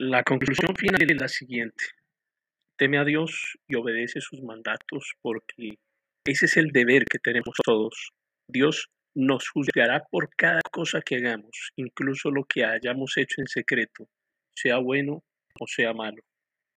La conclusión final es la siguiente. Teme a Dios y obedece sus mandatos porque ese es el deber que tenemos todos. Dios nos juzgará por cada cosa que hagamos, incluso lo que hayamos hecho en secreto, sea bueno o sea malo.